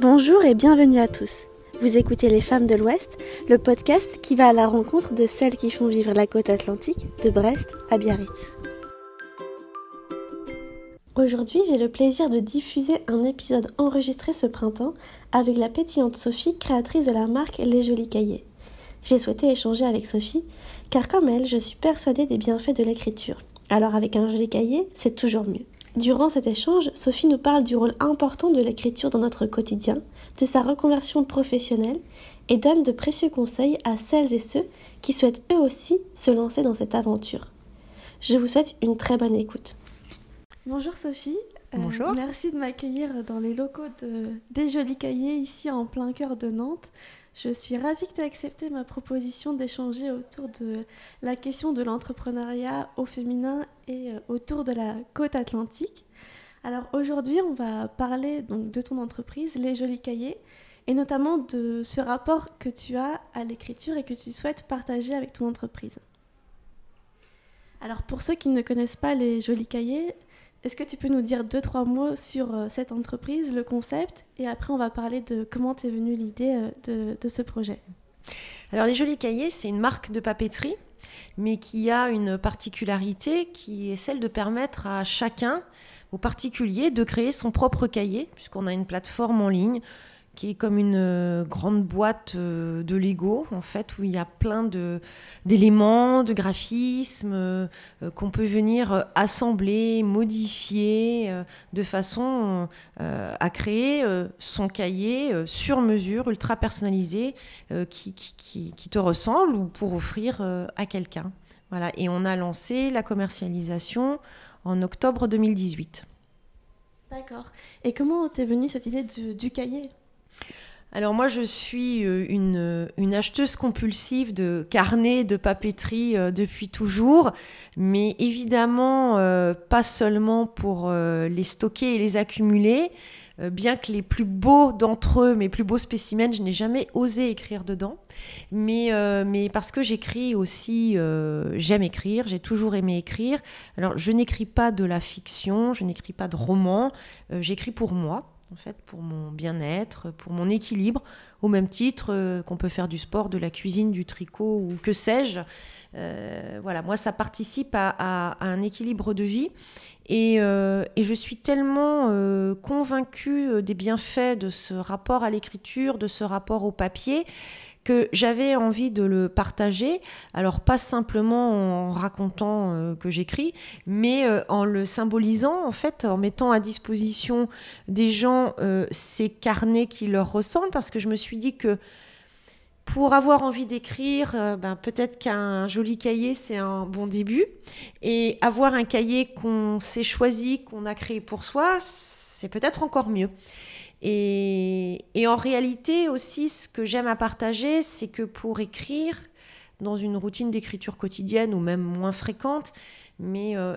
Bonjour et bienvenue à tous. Vous écoutez Les Femmes de l'Ouest, le podcast qui va à la rencontre de celles qui font vivre la côte atlantique de Brest à Biarritz. Aujourd'hui, j'ai le plaisir de diffuser un épisode enregistré ce printemps avec la pétillante Sophie, créatrice de la marque Les Jolis Cahiers. J'ai souhaité échanger avec Sophie, car comme elle, je suis persuadée des bienfaits de l'écriture. Alors avec un joli cahier, c'est toujours mieux. Durant cet échange, Sophie nous parle du rôle important de l'écriture dans notre quotidien, de sa reconversion professionnelle et donne de précieux conseils à celles et ceux qui souhaitent eux aussi se lancer dans cette aventure. Je vous souhaite une très bonne écoute. Bonjour Sophie. Euh, Bonjour. merci de m'accueillir dans les locaux de, des Jolis Cahiers ici en plein cœur de Nantes. Je suis ravie que tu aies accepté ma proposition d'échanger autour de la question de l'entrepreneuriat au féminin et euh, autour de la côte atlantique. Alors aujourd'hui, on va parler donc de ton entreprise, Les Jolis Cahiers, et notamment de ce rapport que tu as à l'écriture et que tu souhaites partager avec ton entreprise. Alors pour ceux qui ne connaissent pas Les Jolis Cahiers, est-ce que tu peux nous dire deux, trois mots sur euh, cette entreprise, le concept, et après on va parler de comment t'es venue l'idée euh, de, ce projet? Alors les Jolis Cahiers, c'est une marque de papeterie, mais qui a une particularité qui est celle de permettre à chacun, au particulier, de créer son propre cahier, puisqu'on a une plateforme en ligne qui est comme une euh, grande boîte euh, de Lego, en fait, où il y a plein d'éléments, de, graphismes euh, qu'on peut venir assembler, modifier, de façon à créer son cahier sur mesure, ultra personnalisé, qui, qui, qui, te ressemble ou pour offrir à quelqu'un. Voilà. Et on a lancé la commercialisation en octobre 2018. D'accord. Et comment t'es venue cette idée du cahier? Alors moi, je suis euh, une, une, acheteuse compulsive de carnets, de papeterie euh, depuis toujours, mais évidemment euh, pas seulement pour les stocker et les accumuler, bien que les plus beaux d'entre eux, mes plus beaux spécimens, je n'ai jamais osé écrire dedans, mais, mais parce que j'écris aussi, j'aime écrire, j'ai toujours aimé écrire. Alors je n'écris pas de la fiction, je n'écris pas de romans, j'écris pour moi pour mon bien-être, pour mon équilibre, au même titre euh, qu'on peut faire du sport, de la cuisine, du tricot ou que sais-je. Euh, voilà, moi, ça participe à, un équilibre de vie. Et, euh, et je suis tellement convaincue des bienfaits de ce rapport à l'écriture, de ce rapport au papier, que j'avais envie de le partager. Alors pas simplement en racontant euh, que j'écris, mais euh, en le symbolisant en fait, en mettant à disposition des gens euh, ces carnets qui leur ressemblent, parce que je me suis dit que pour avoir envie d'écrire, ben, peut-être qu'un joli cahier, c'est un bon début. Et avoir un cahier qu'on s'est choisi, qu'on a créé pour soi, c'est peut-être encore mieux. Et, en réalité aussi, ce que j'aime à partager, c'est que pour écrire, dans une routine d'écriture quotidienne ou même moins fréquente, mais euh,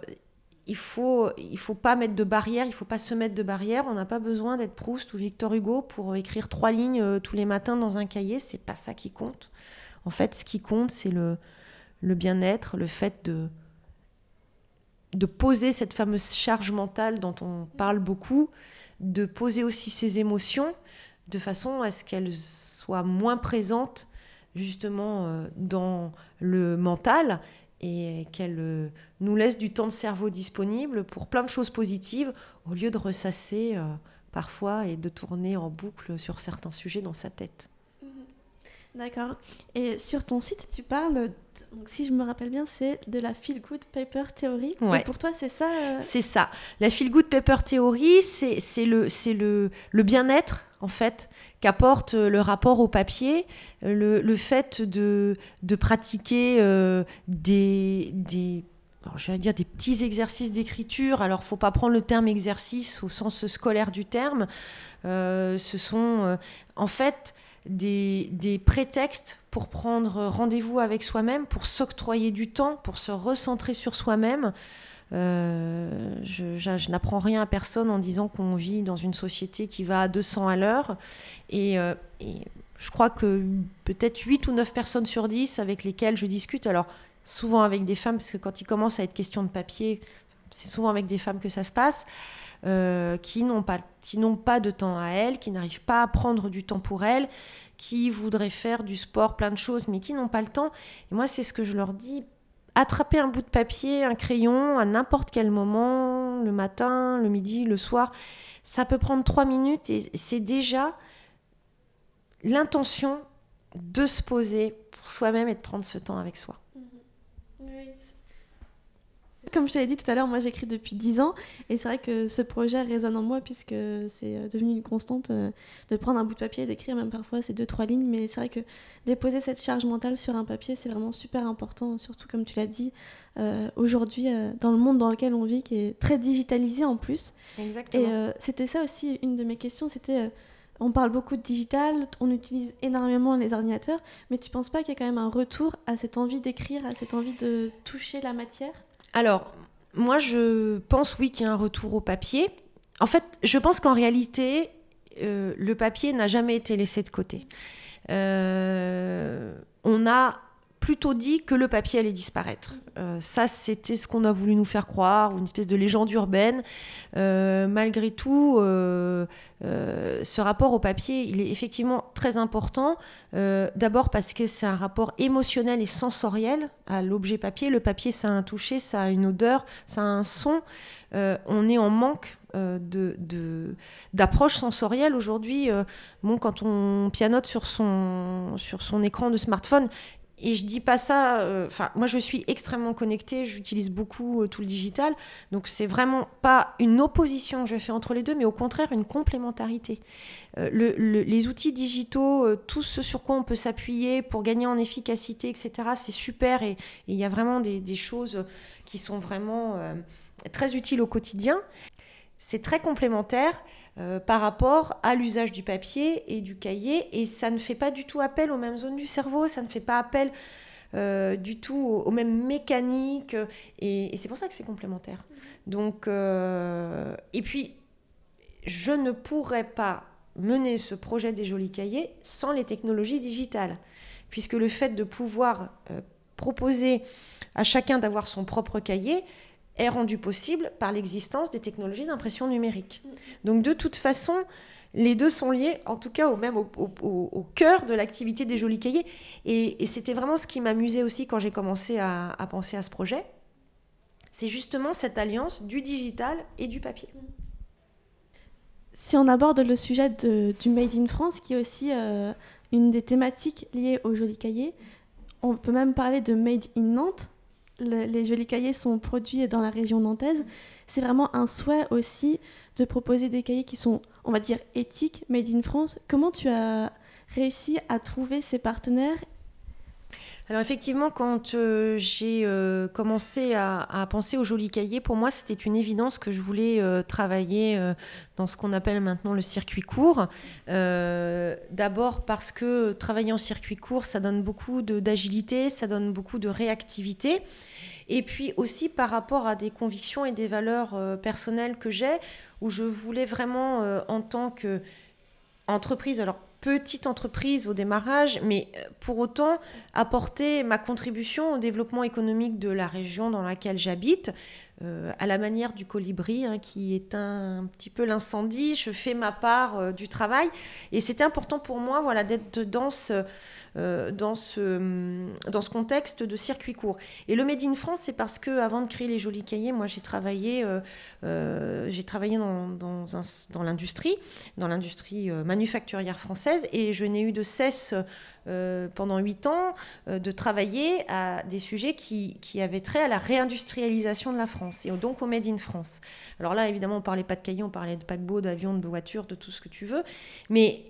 il faut il faut pas mettre de barrière, il faut pas se mettre de barrière. On n'a pas besoin d'être Proust ou Victor Hugo pour écrire trois lignes euh, tous les matins dans un cahier. C'est pas ça qui compte. En fait, ce qui compte, c'est le, le bien-être, le fait de de poser cette fameuse charge mentale dont on parle beaucoup, de poser aussi ses émotions de façon à ce qu'elles soient moins présentes justement euh, dans le mental et qu'elles euh, nous laissent du temps de cerveau disponible pour plein de choses positives au lieu de ressasser euh, parfois et de tourner en boucle sur certains sujets dans sa tête. D'accord. Et sur ton site, tu parles, donc, si je me rappelle bien, c'est de la Feel Good Paper Theory. Et pour toi, c'est ça euh, C'est ça. La Feel Good Paper Theory, c'est le, le, le bien-être, en fait, qu'apporte euh, le rapport au papier, le, le fait de, de pratiquer euh, des, des je vais dire des petits exercices d'écriture. Alors, faut pas prendre le terme exercice au sens scolaire du terme. ce sont, en fait, des, prétextes pour prendre rendez-vous avec soi-même, pour s'octroyer du temps, pour se recentrer sur soi-même. Euh, je, n'apprends rien à personne en disant qu'on vit dans une société qui va à 200 à l'heure. Et, euh, et, je crois que peut-être 8 ou 9 personnes sur 10 avec lesquelles je discute, alors souvent avec des femmes, parce que quand il commence à être question de papier, c'est souvent avec des femmes que ça se passe, qui n'ont pas, qui n'ont pas de temps à elles, qui n'arrivent pas à prendre du temps pour elles, qui voudraient faire du sport, plein de choses, mais qui n'ont pas le temps. Et moi, c'est ce que je leur dis. Attraper un bout de papier, un crayon, à n'importe quel moment, le matin, le midi, le soir, ça peut prendre trois minutes et c'est déjà l'intention de se poser pour soi-même et de prendre ce temps avec soi. Comme je te l'ai dit tout à l'heure, moi j'écris depuis 10 ans et c'est vrai que ce projet résonne en moi puisque c'est euh, devenu une constante euh, de prendre un bout de papier et d'écrire, même parfois c'est deux, trois lignes, mais c'est vrai que déposer cette charge mentale sur un papier c'est vraiment super important, surtout comme tu l'as dit, euh, aujourd'hui dans le monde dans lequel on vit qui est très digitalisé en plus. Exactement. Et c'était ça aussi une de mes questions, c'était on parle beaucoup de digital, on utilise énormément les ordinateurs, mais tu penses pas qu'il y a quand même un retour à cette envie d'écrire, à cette envie de toucher la matière? Alors, moi, je pense, oui, qu'il y a un retour au papier. En fait, je pense qu'en réalité, euh, le papier n'a jamais été laissé de côté. Euh, on a plutôt dit que le papier allait disparaître. Euh, ça, c'était ce qu'on a voulu nous faire croire, une espèce de légende urbaine. Euh, malgré tout, euh, ce rapport au papier, il est effectivement très important. D'abord parce que c'est un rapport émotionnel et sensoriel à l'objet papier. Le papier, ça a un toucher, ça a une odeur, ça a un son. on est en manque d'approche sensorielle aujourd'hui. quand on pianote sur son écran de smartphone, et je dis pas ça. Euh, enfin, moi, je suis extrêmement connectée. J'utilise beaucoup euh, tout le digital. Donc, c'est vraiment pas une opposition que je fais entre les deux, mais au contraire une complémentarité. Euh, les outils digitaux, tout ce sur quoi on peut s'appuyer pour gagner en efficacité, etc. C'est super. Et il y a vraiment des, des, choses qui sont vraiment très utiles au quotidien. C'est très complémentaire. Euh, par rapport à l'usage du papier et du cahier. Et ça ne fait pas du tout appel aux mêmes zones du cerveau, ça ne fait pas appel euh, du tout aux, mêmes mécaniques. Et, c'est pour ça que c'est complémentaire. Donc, euh, et puis, je ne pourrais pas mener ce projet des jolis cahiers sans les technologies digitales. Puisque le fait de pouvoir proposer à chacun d'avoir son propre cahier, est rendu possible par l'existence des technologies d'impression numérique. Donc de toute façon, les deux sont liés, en tout cas au même au, cœur de l'activité des jolis cahiers. Et, c'était vraiment ce qui m'amusait aussi quand j'ai commencé à, penser à ce projet. C'est justement cette alliance du digital et du papier. Si on aborde le sujet du Made in France, qui est aussi euh, une des thématiques liées aux jolis cahiers, on peut même parler de Made in Nantes, les jolis cahiers sont produits dans la région nantaise, c'est vraiment un souhait aussi de proposer des cahiers qui sont, on va dire, éthiques, made in France. Comment tu as réussi à trouver ces partenaires alors effectivement, quand euh, j'ai euh, commencé à, penser au joli cahier, pour moi c'était une évidence que je voulais euh, travailler dans ce qu'on appelle maintenant le circuit court. D'abord parce que travailler en circuit court, ça donne beaucoup d'agilité, ça donne beaucoup de réactivité. Et puis aussi par rapport à des convictions et des valeurs personnelles que j'ai, où je voulais vraiment en tant qu'entreprise, alors petite entreprise au démarrage, mais euh, pour autant apporter ma contribution au développement économique de la région dans laquelle j'habite, euh, à la manière du colibri, hein, qui est un, petit peu l'incendie. Je fais ma part euh, du travail, et c'était important pour moi, voilà, d'être dans ce dans, ce, dans ce contexte de circuit court. Et le Made in France, c'est parce que avant de créer les jolis cahiers, moi j'ai travaillé, euh, euh, j'ai travaillé dans, dans, l'industrie, dans l'industrie manufacturière française, et je n'ai eu de cesse pendant huit ans de travailler à des sujets qui, qui, avaient trait à la réindustrialisation de la France et donc au Made in France. Alors là, évidemment, on parlait pas de cahiers, on parlait de paquebots, d'avions, de voitures, de tout ce que tu veux, mais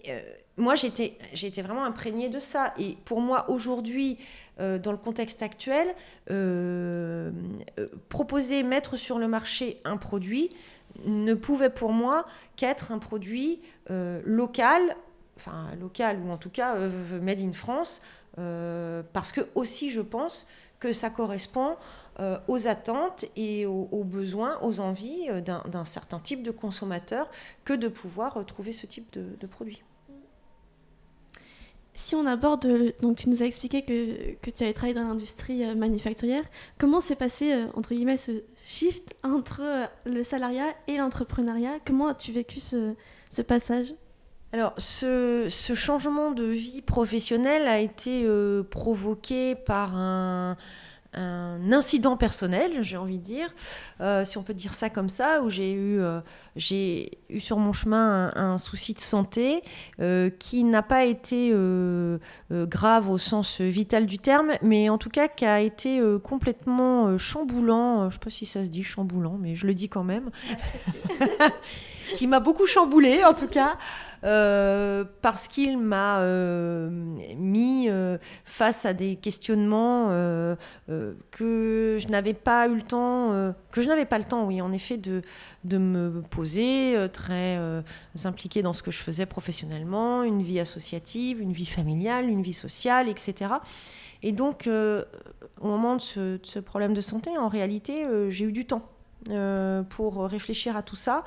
moi, j'étais, vraiment imprégnée de ça. Et pour moi, aujourd'hui, euh, dans le contexte actuel, euh, euh, proposer, mettre sur le marché un produit ne pouvait pour moi qu'être un produit local, enfin local ou en tout cas made in France, parce que aussi, je pense que ça correspond aux attentes et aux, besoins, aux envies d'un, certain type de consommateur que de pouvoir trouver ce type de produit. Si on aborde, donc tu nous as expliqué que, que tu avais travaillé dans l'industrie euh, manufacturière, comment s'est passé, euh, entre guillemets, ce shift entre euh, le salariat et l'entrepreneuriat? Comment as-tu vécu ce, ce passage? Alors, ce, ce, changement de vie professionnelle a été provoqué par un, un incident personnel, j'ai envie de dire, euh, si on peut dire ça comme ça, où j'ai eu, euh, eu sur mon chemin un, souci de santé euh, qui n'a pas été grave au sens vital du terme, mais en tout cas qui a été complètement chamboulant, je ne sais pas si ça se dit chamboulant, mais je le dis quand même, qui m'a beaucoup chamboulé en tout cas. Euh, parce qu'il m'a euh, mis euh, face à des questionnements que je n'avais pas eu le temps, que je n'avais pas le temps, oui, en effet, de, de me poser, très impliquée dans ce que je faisais professionnellement, une vie associative, une vie familiale, une vie sociale, etc. Et donc, au moment de ce, problème de santé, en réalité, j'ai eu du temps. Euh, pour réfléchir à tout ça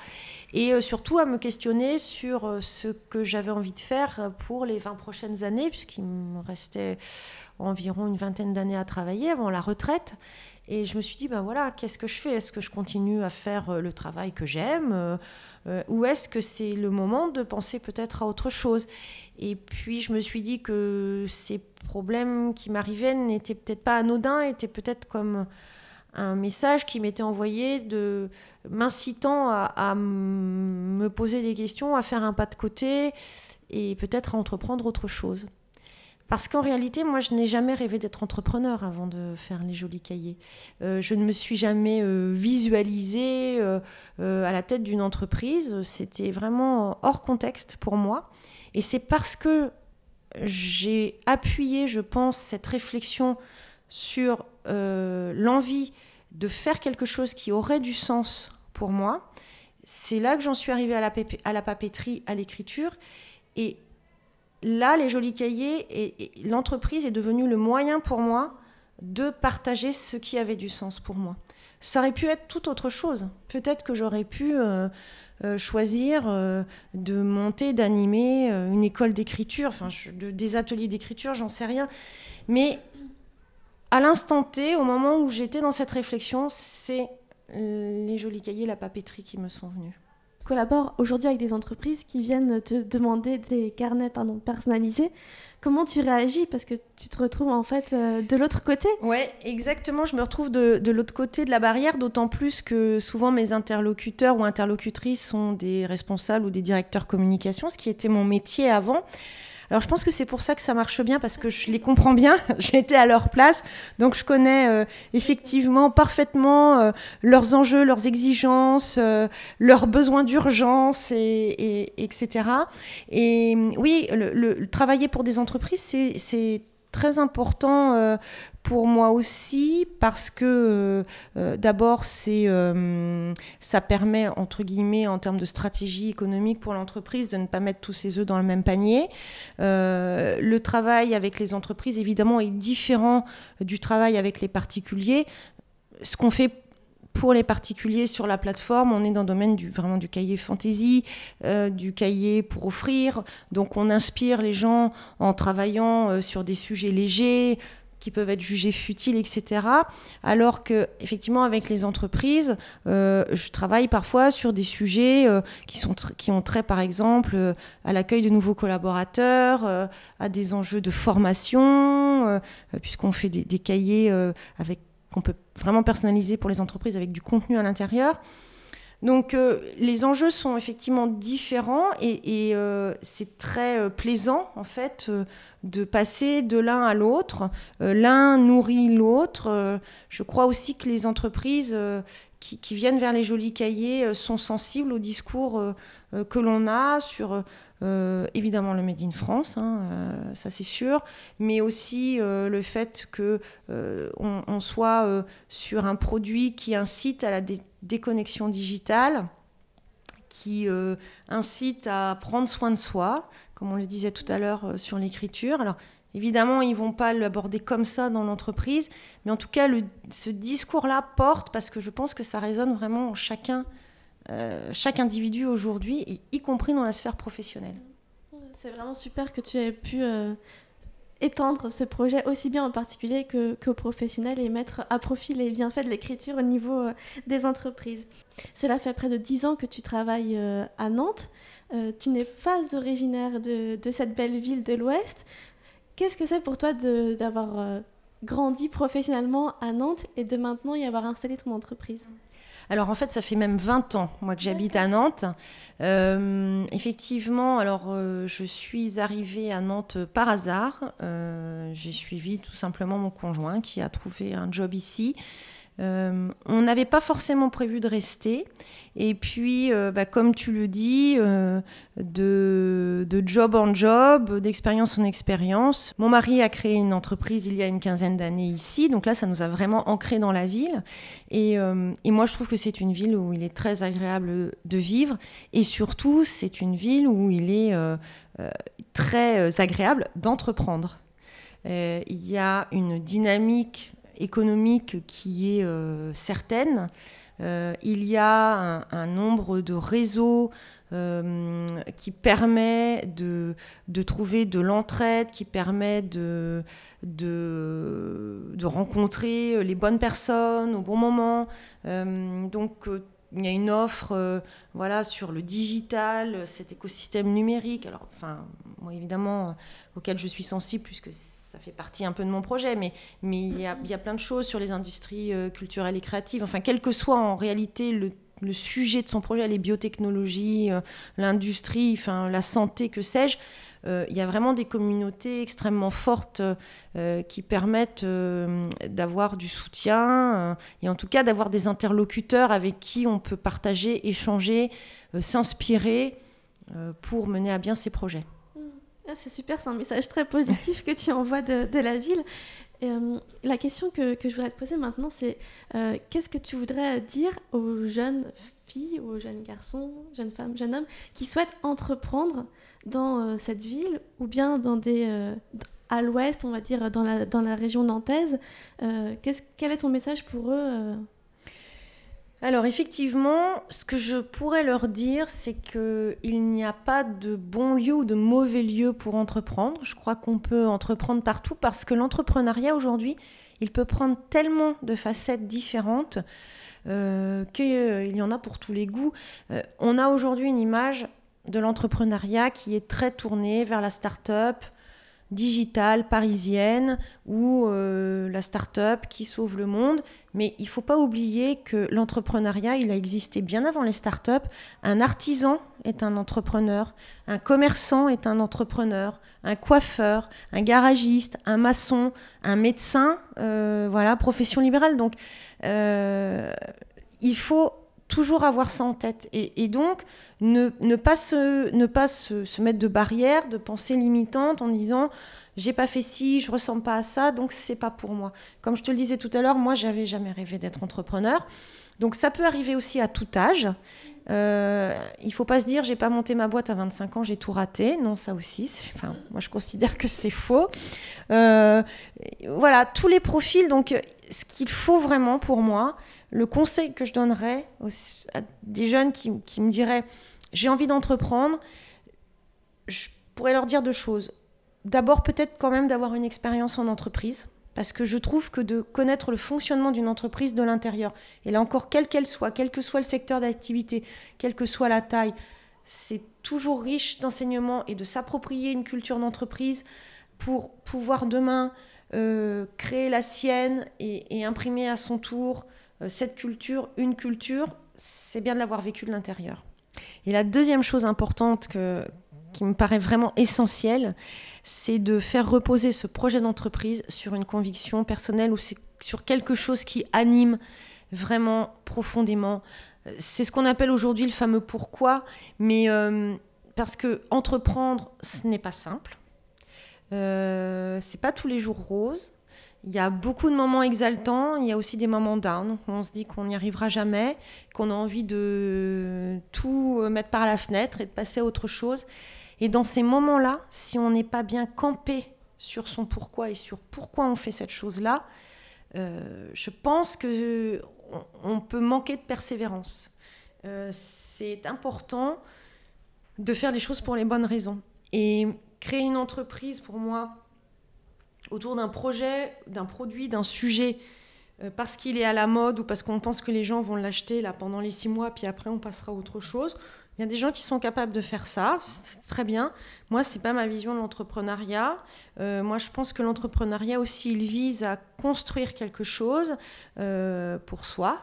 et euh, surtout à me questionner sur euh, ce que j'avais envie de faire pour les 20 prochaines années, puisqu'il me restait environ une vingtaine d'années à travailler avant la retraite. Et je me suis dit, ben voilà, qu'est-ce que je fais? Est-ce que je continue à faire le travail que j'aime Ou est-ce que c'est le moment de penser peut-être à autre chose? Et puis je me suis dit que ces problèmes qui m'arrivaient n'étaient peut-être pas anodins, étaient peut-être comme un message qui m'était envoyé de m'incitant à, me poser des questions, à faire un pas de côté et peut-être à entreprendre autre chose. Parce qu'en réalité, moi, je n'ai jamais rêvé d'être entrepreneur avant de faire les jolis cahiers. Euh, je ne me suis jamais euh, visualisée euh, à la tête d'une entreprise. C'était vraiment hors contexte pour moi. Et c'est parce que j'ai appuyé, je pense, cette réflexion sur l'envie de faire quelque chose qui aurait du sens pour moi. C'est là que j'en suis arrivée à la, papeterie, à l'écriture. Et là, les jolis cahiers, et, l'entreprise est devenue le moyen pour moi de partager ce qui avait du sens pour moi. Ça aurait pu être tout autre chose. Peut-être que j'aurais pu euh, euh, choisir euh, de monter, d'animer une école d'écriture, enfin des ateliers d'écriture, j'en sais rien. Mais à l'instant T, au moment où j'étais dans cette réflexion, c'est les jolis cahiers, la papeterie qui me sont venus. Tu collabores aujourd'hui avec des entreprises qui viennent te demander des carnets pardon, personnalisés. Comment tu réagis? Parce que tu te retrouves en fait euh, de l'autre côté. Oui, exactement. Je me retrouve de, de l'autre côté de la barrière, d'autant plus que souvent mes interlocuteurs ou interlocutrices sont des responsables ou des directeurs communication, ce qui était mon métier avant. Alors je pense que c'est pour ça que ça marche bien parce que je les comprends bien. Été à leur place, donc je connais euh, effectivement parfaitement euh, leurs enjeux, leurs exigences, euh, leurs besoins d'urgence, et, etc. Et oui, le, travailler pour des entreprises, c'est très important euh, pour moi aussi parce que euh, euh, d'abord c'est ça permet entre guillemets en termes de stratégie économique pour l'entreprise de ne pas mettre tous ses œufs dans le même panier. le travail avec les entreprises évidemment est différent du travail avec les particuliers. Ce qu'on fait pour les particuliers sur la plateforme, on est dans le domaine du, vraiment du cahier fantasy, euh, du cahier pour offrir. Donc on inspire les gens en travaillant euh, sur des sujets légers qui peuvent être jugés futiles, etc. Alors que, effectivement, avec les entreprises, euh, je travaille parfois sur des sujets qui, sont qui ont trait, par exemple, à l'accueil de nouveaux collaborateurs, à des enjeux de formation, puisqu'on fait des, des cahiers avec qu'on peut vraiment personnaliser pour les entreprises avec du contenu à l'intérieur. Donc euh, les enjeux sont effectivement différents et, euh, c'est très euh, plaisant en fait de passer de l'un à l'autre. l'un nourrit l'autre. je crois aussi que les entreprises qui, qui, viennent vers les jolis cahiers sont sensibles au discours que l'on a sur euh, évidemment le Made in France, hein, euh, ça c'est sûr, mais aussi euh, le fait que on, soit sur un produit qui incite à la déconnexion digitale, qui incite à prendre soin de soi, comme on le disait tout à l'heure sur l'écriture. Alors Évidemment, ils vont pas l'aborder comme ça dans l'entreprise, mais en tout cas, ce discours-là porte parce que je pense que ça résonne vraiment en chacun euh, chaque individu aujourd'hui, y compris dans la sphère professionnelle. C'est vraiment super que tu aies pu étendre ce projet aussi bien en particulier que, qu'aux professionnels et mettre à profit les bienfaits de l'écriture au niveau euh, des entreprises. Cela fait près de dix ans que tu travailles euh, à Nantes. Euh, tu n'es pas originaire de, cette belle ville de l'Ouest. Qu'est-ce que c'est pour toi d'avoir grandi professionnellement à Nantes et de maintenant y avoir installé ton entreprise? Alors en fait, ça fait même 20 ans, moi, que j'habite à Nantes. Euh, effectivement, alors euh, je suis arrivée à Nantes par hasard. Euh, j'ai suivi tout simplement mon conjoint qui a trouvé un job ici. Euh, on n'avait pas forcément prévu de rester. Et puis, euh, bah, comme tu le dis, euh, de, job en job, d'expérience en expérience. Mon mari a créé une entreprise il y a une quinzaine d'années ici. Donc là, ça nous a vraiment ancré dans la ville. Et, et moi, je trouve que c'est une ville où il est très agréable de vivre. Et surtout, c'est une ville où il est très agréable d'entreprendre. il y a une dynamique économique qui est euh, certaine. Euh, il y a un, nombre de réseaux euh, qui permet de, de, trouver de l'entraide, qui permet de, de, de, rencontrer les bonnes personnes au bon moment. donc il y a une offre voilà, sur le digital, cet écosystème numérique. Alors, enfin, moi évidemment, auquel je suis sensible puisque ça fait partie un peu de mon projet, mais, il, y a, il plein de choses sur les industries euh, culturelles et créatives. Enfin, quel que soit en réalité le, sujet de son projet, les biotechnologies, euh, l'industrie, la santé, que sais-je, euh, il y a vraiment des communautés extrêmement fortes qui permettent d'avoir du soutien et en tout cas d'avoir des interlocuteurs avec qui on peut partager, échanger, s'inspirer pour mener à bien ses projets. Ah, c'est super, c'est un message très positif que tu envoies de, la ville. Euh, la question que, je voudrais te poser maintenant, c'est euh, qu'est-ce que tu voudrais dire aux jeunes filles, aux jeunes garçons, jeunes femmes, jeunes hommes qui souhaitent entreprendre dans euh, cette ville ou bien dans des, à l'ouest, on va dire, dans la, dans la région nantaise Quel est ton message pour eux alors effectivement, ce que je pourrais leur dire, c'est qu'il n'y a pas de bon lieu ou de mauvais lieu pour entreprendre. Je crois qu'on peut entreprendre partout parce que l'entrepreneuriat aujourd'hui, il peut prendre tellement de facettes différentes euh, qu'il y en a pour tous les goûts. Euh, on a aujourd'hui une image de l'entrepreneuriat qui est très tournée vers la start-up, digitale parisienne ou euh, la start-up qui sauve le monde. Mais il ne faut pas oublier que l'entrepreneuriat, il a existé bien avant les start-up. Un artisan est un entrepreneur, un commerçant est un entrepreneur, un coiffeur, un garagiste, un maçon, un médecin, euh, voilà, profession libérale. Donc, euh, il faut toujours avoir ça en tête. Et, donc, ne, pas, se, ne pas se, mettre de barrières, de pensées limitantes en disant j'ai pas fait ci, je ressemble pas à ça, donc c'est pas pour moi. Comme je te le disais tout à l'heure, moi j'avais jamais rêvé d'être entrepreneur. Donc ça peut arriver aussi à tout âge. Euh, il faut pas se dire j'ai pas monté ma boîte à 25 ans, j'ai tout raté. Non, ça aussi, enfin, moi je considère que c'est faux. Euh, voilà, tous les profils. Donc, ce qu'il faut vraiment pour moi, le conseil que je donnerais à des jeunes qui, me diraient j'ai envie d'entreprendre, je pourrais leur dire deux choses. D'abord, peut-être quand même d'avoir une expérience en entreprise, parce que je trouve que de connaître le fonctionnement d'une entreprise de l'intérieur, et là encore, quelle qu'elle soit, quel que soit le secteur d'activité, quelle que soit la taille, c'est toujours riche d'enseignements et de s'approprier une culture d'entreprise pour pouvoir demain euh, créer la sienne et imprimer à son tour euh, cette culture, une culture, c'est bien de l'avoir vécu de l'intérieur. Et la deuxième chose importante qui me paraît vraiment essentielle, c'est de faire reposer ce projet d'entreprise sur une conviction personnelle ou sur quelque chose qui anime vraiment profondément. C'est ce qu'on appelle aujourd'hui le fameux pourquoi, mais euh, parce que entreprendre, ce n'est pas simple. Euh, c'est pas tous les jours rose. Il y a beaucoup de moments exaltants, il y a aussi des moments down. On se dit qu'on n'y arrivera jamais, qu'on a envie de tout mettre par la fenêtre et de passer à autre chose. Et dans ces moments-là, si on n'est pas bien campé sur son pourquoi et sur pourquoi on fait cette chose-là, euh, je pense que on, peut manquer de persévérance. Euh, c'est important de faire les choses pour les bonnes raisons. Et créer une entreprise, pour moi, autour d'un projet, d'un produit, d'un sujet, euh, parce qu'il est à la mode ou parce qu'on pense que les gens vont l'acheter là pendant les six mois, puis après on passera à autre chose. Il y a des gens qui sont capables de faire ça, c'est très bien. Moi, c'est pas ma vision de l'entrepreneuriat. Euh, moi, je pense que l'entrepreneuriat aussi, il vise à construire quelque chose euh, pour soi,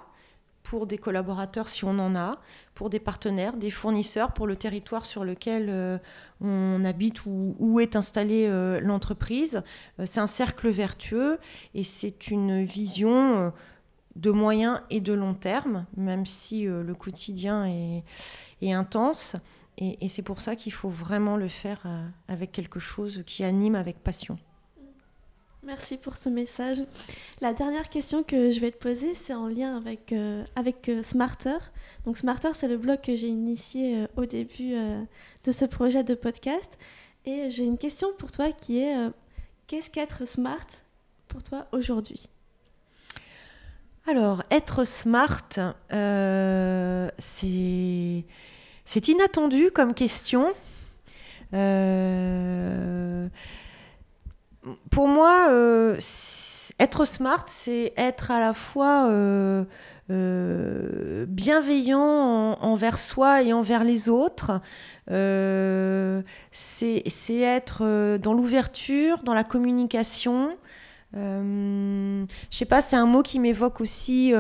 pour des collaborateurs si on en a, pour des partenaires, des fournisseurs, pour le territoire sur lequel euh, on habite ou où est installée euh, l'entreprise. Euh, c'est un cercle vertueux et c'est une vision de moyen et de long terme, même si le quotidien est, intense. Et c'est pour ça qu'il faut vraiment le faire avec quelque chose qui anime avec passion. Merci pour ce message. La dernière question que je vais te poser, c'est en lien avec, euh, avec euh, Smarter. Donc Smarter, c'est le blog que j'ai initié euh, au début de ce projet de podcast. Et j'ai une question pour toi qui est, qu'est-ce qu'être smart pour toi aujourd'hui? Alors, être smart, c'est... inattendu comme question. Pour moi, euh, être smart, c'est être à la fois euh, euh, bienveillant envers soi et envers les autres. c'est être dans l'ouverture, dans la communication. je sais pas, c'est un mot qui m'évoque aussi,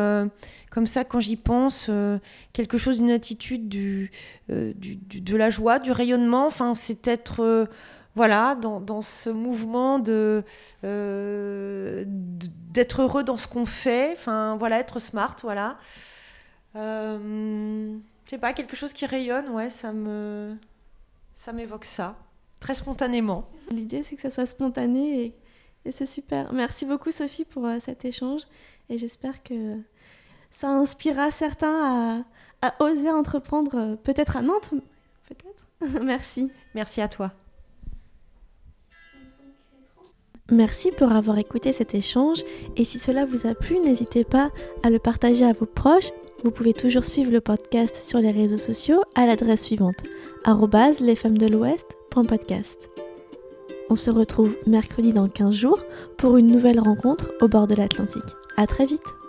comme ça, quand j'y pense, quelque chose d'une attitude du, de la joie, du rayonnement. Enfin, c'est être voilà, dans, ce mouvement de euh, d'être heureux dans ce qu'on fait, enfin voilà, être smart, voilà. Euh, je sais pas, quelque chose qui rayonne, ouais, ça me ça m'évoque ça, très spontanément. L'idée c'est que ça soit spontané et, c'est super. Merci beaucoup Sophie pour euh, cet échange et j'espère que ça inspirera certains à, à oser entreprendre, euh, peut-être à Nantes, peut-être. Merci. Merci à toi. Merci pour avoir écouté cet échange et si cela vous a plu, n'hésitez pas à le partager à vos proches. Vous pouvez toujours suivre le podcast sur les réseaux sociaux à l'adresse suivante lesfemmesdelouest.podcast. On se retrouve mercredi dans 15 jours pour une nouvelle rencontre au bord de l'Atlantique. À très vite